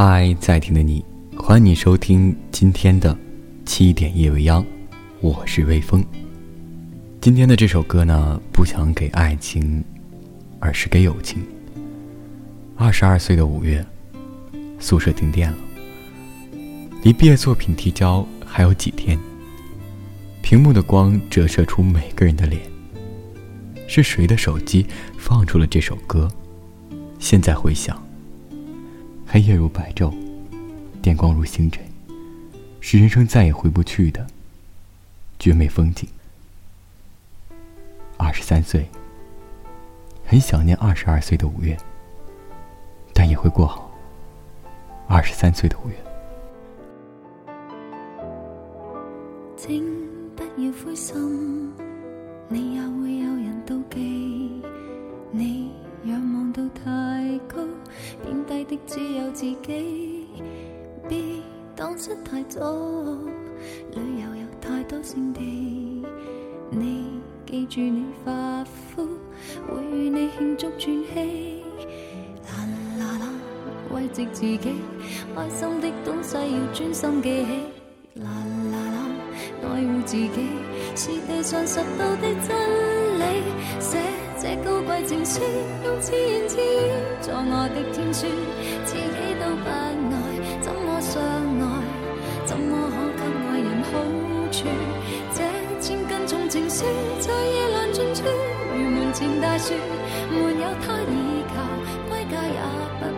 嗨，在听的你，欢迎你收听今天的《七点夜未央》，我是微风。今天的这首歌呢，不想给爱情，而是给友情。二十二岁的五月，宿舍停电了，离毕业作品提交还有几天。屏幕的光折射出每个人的脸，是谁的手机放出了这首歌？现在回想。黑夜如白昼，电光如星辰，是人生再也回不去的绝美风景。二十三岁，很想念二十二岁的五月，但也会过好二十三岁的五月。请不要灰心，你也会有人妒忌你。仰望到太高，贬低的只有自己。别当失太多，旅游有太多胜地。你记住你发肤，会与你庆祝转机。啦啦啦，慰藉自己，开心的东西要专心记起。啦啦啦，爱护自己，是地上拾到的真理。这高贵情书，用自言自语作我的天书，自己都不爱，怎么相爱？怎么可给爱人好处？这千斤重情书，在夜阑尽处，如门前大树，没有他倚靠，归家也不。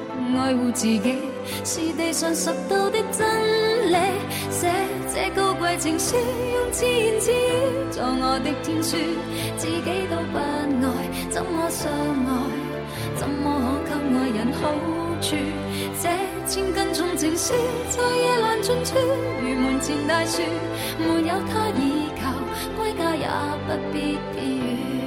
爱护自己是地上拾到的真理，写这高贵情书，用千字做我的天书。自己都不爱，怎么相爱？怎么可给爱人好处？这千斤重情书在夜阑尽处，如门前大树，没有他依靠，归家也不必疲倦。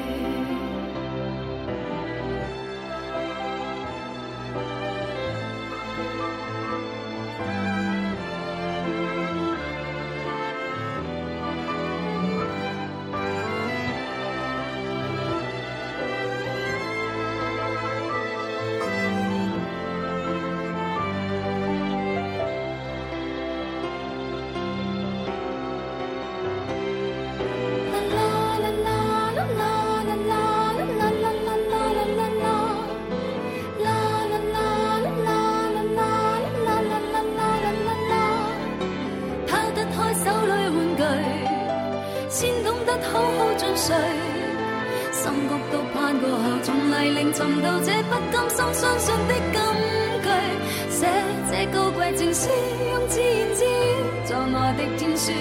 先懂得好好进睡，心谷都攀過後，从泥泞尋到這不甘心相信的金句。寫這高貴情詩，用言自语，作我的天書，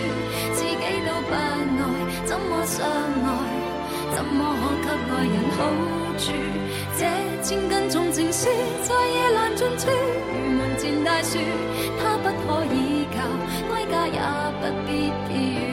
自己都不愛，怎麼相愛？怎麼可給愛人好處？這千斤重情书，在夜阑尽处，如門前大樹，它不可以靠，归家也不必掉。